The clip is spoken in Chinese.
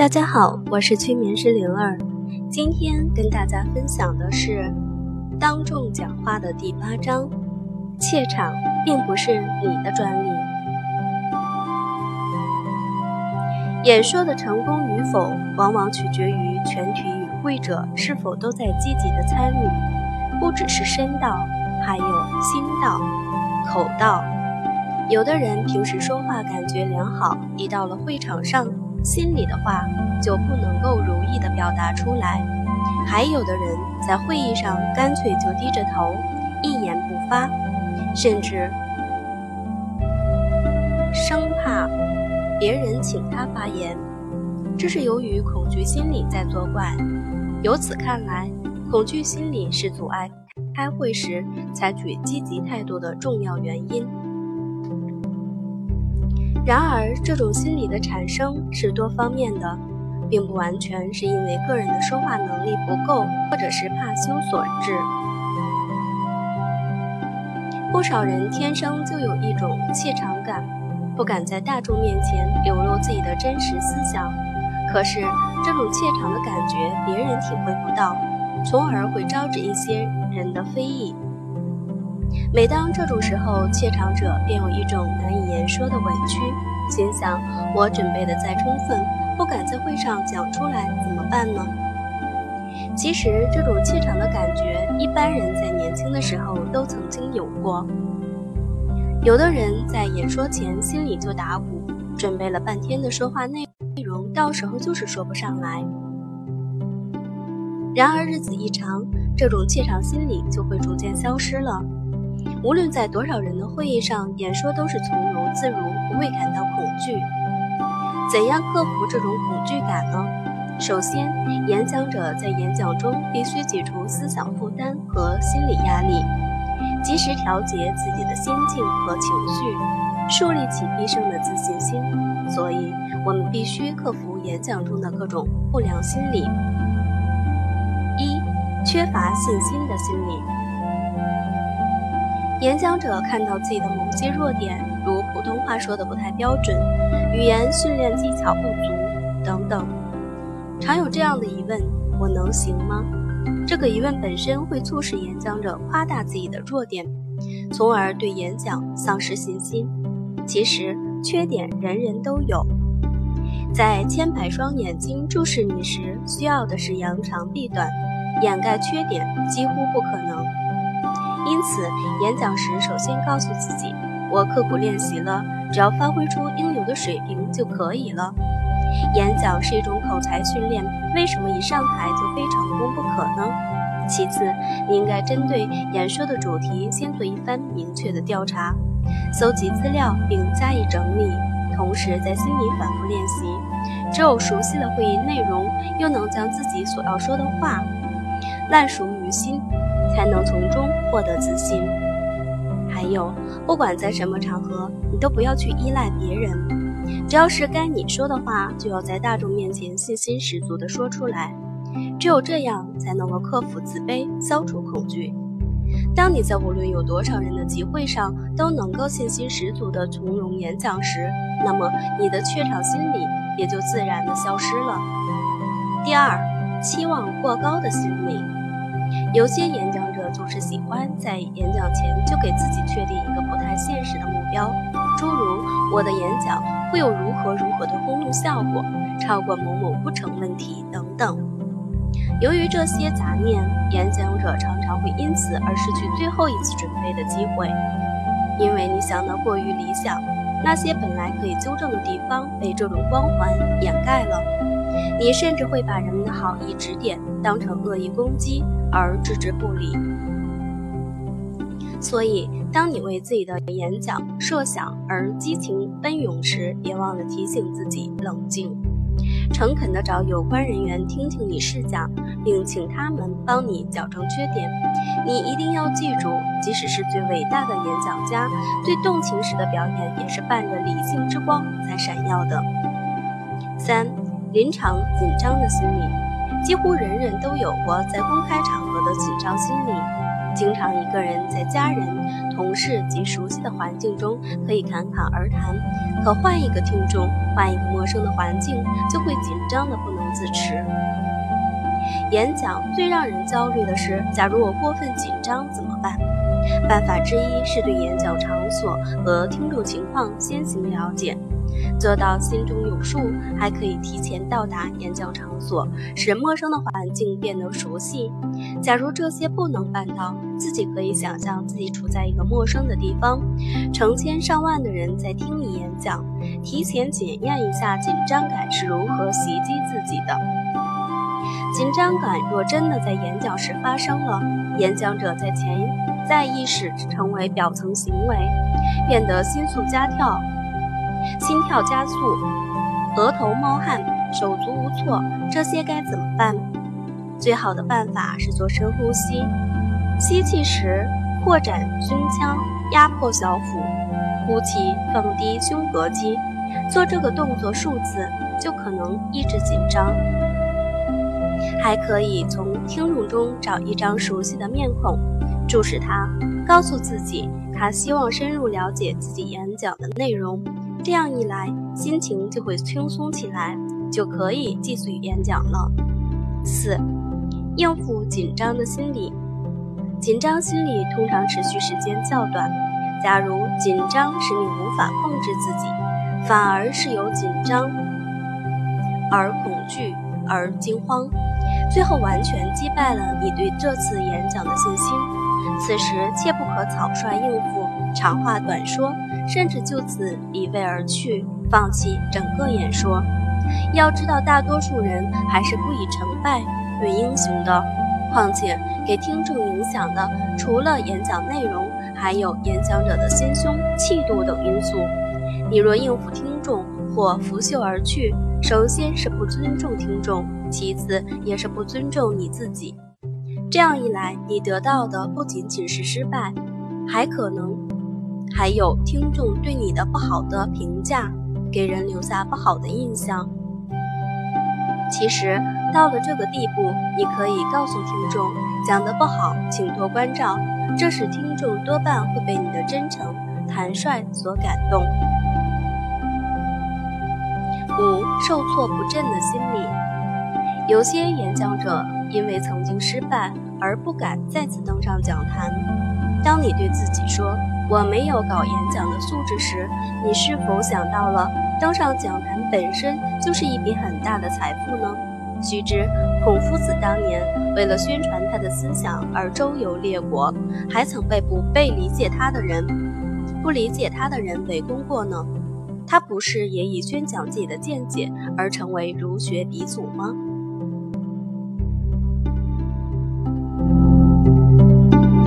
大家好，我是催眠师灵儿。今天跟大家分享的是当众讲话的第八章。怯场并不是你的专利。演说的成功与否，往往取决于全体与会者是否都在积极的参与。不只是声道，还有心道、口道。有的人平时说话感觉良好，一到了会场上。心里的话就不能够如意的表达出来，还有的人在会议上干脆就低着头，一言不发，甚至生怕别人请他发言，这是由于恐惧心理在作怪。由此看来，恐惧心理是阻碍开会时采取积极态度的重要原因。然而，这种心理的产生是多方面的，并不完全是因为个人的说话能力不够，或者是怕羞所致。不少人天生就有一种怯场感，不敢在大众面前流露自己的真实思想。可是，这种怯场的感觉别人体会不到，从而会招致一些人的非议。每当这种时候，怯场者便有一种难以言说的委屈，心想：我准备的再充分，不敢在会上讲出来，怎么办呢？其实，这种怯场的感觉，一般人在年轻的时候都曾经有过。有的人在演说前心里就打鼓，准备了半天的说话内容，到时候就是说不上来。然而日子一长，这种怯场心理就会逐渐消失了。无论在多少人的会议上，演说都是从容自如，不会感到恐惧。怎样克服这种恐惧感呢？首先，演讲者在演讲中必须解除思想负担和心理压力，及时调节自己的心境和情绪，树立起必胜的自信心。所以，我们必须克服演讲中的各种不良心理。一、缺乏信心的心理。演讲者看到自己的某些弱点，如普通话说的不太标准、语言训练技巧不足等等，常有这样的疑问：我能行吗？这个疑问本身会促使演讲者夸大自己的弱点，从而对演讲丧失信心。其实，缺点人人都有，在千百双眼睛注视你时，需要的是扬长避短，掩盖缺点几乎不可能。因此，演讲时首先告诉自己：“我刻苦练习了，只要发挥出应有的水平就可以了。”演讲是一种口才训练，为什么一上台就非成功不可呢？其次，你应该针对演说的主题先做一番明确的调查，搜集资料并加以整理，同时在心里反复练习。只有熟悉了会议内容，又能将自己所要说的话烂熟于心。才能从中获得自信。还有，不管在什么场合，你都不要去依赖别人。只要是该你说的话，就要在大众面前信心十足地说出来。只有这样，才能够克服自卑，消除恐惧。当你在无论有多少人的集会上都能够信心十足地从容演讲时，那么你的怯场心理也就自然地消失了。第二，期望过高的心理。有些演讲者总是喜欢在演讲前就给自己确定一个不太现实的目标，诸如我的演讲会有如何如何的轰动效果，超过某某不成问题等等。由于这些杂念，演讲者常常会因此而失去最后一次准备的机会，因为你想得过于理想，那些本来可以纠正的地方被这种光环掩盖了。你甚至会把人们的好意指点当成恶意攻击而置之不理。所以，当你为自己的演讲设想而激情奔涌时，别忘了提醒自己冷静，诚恳地找有关人员听听你试讲，并请他们帮你矫正缺点。你一定要记住，即使是最伟大的演讲家，最动情时的表演也是伴着理性之光在闪耀的。三。临场紧张的心理，几乎人人都有过在公开场合的紧张心理。经常一个人在家人、同事及熟悉的环境中可以侃侃而谈，可换一个听众，换一个陌生的环境，就会紧张的不能自持。演讲最让人焦虑的是，假如我过分紧张怎么办？办法之一是对演讲场所和听众情况先行了解。做到心中有数，还可以提前到达演讲场所，使陌生的环境变得熟悉。假如这些不能办到，自己可以想象自己处在一个陌生的地方，成千上万的人在听你演讲，提前检验一下紧张感是如何袭击自己的。紧张感若真的在演讲时发生了，演讲者在潜在意识成为表层行为，变得心速加跳。心跳加速，额头冒汗，手足无措，这些该怎么办？最好的办法是做深呼吸，吸气时扩展胸腔，压迫小腹；呼气放低胸膈肌。做这个动作数次，就可能抑制紧张。还可以从听众中找一张熟悉的面孔，注视他，告诉自己他希望深入了解自己演讲的内容。这样一来，心情就会轻松起来，就可以继续演讲了。四、应付紧张的心理。紧张心理通常持续时间较短。假如紧张使你无法控制自己，反而是由紧张而恐惧而惊慌，最后完全击败了你对这次演讲的信心。此时切不可草率应付，长话短说。甚至就此离位而去，放弃整个演说。要知道，大多数人还是不以成败论英雄的。况且，给听众影响的除了演讲内容，还有演讲者的心胸、气度等因素。你若应付听众或拂袖而去，首先是不尊重听众，其次也是不尊重你自己。这样一来，你得到的不仅仅是失败，还可能。还有听众对你的不好的评价，给人留下不好的印象。其实到了这个地步，你可以告诉听众，讲得不好，请多关照。这时听众多半会被你的真诚、坦率所感动。五、受挫不振的心理，有些演讲者因为曾经失败而不敢再次登上讲坛。当你对自己说，我没有搞演讲的素质时，你是否想到了登上讲坛本身就是一笔很大的财富呢？须知，孔夫子当年为了宣传他的思想而周游列国，还曾被不被理解他的人、不理解他的人围攻过呢。他不是也以宣讲自己的见解而成为儒学鼻祖吗？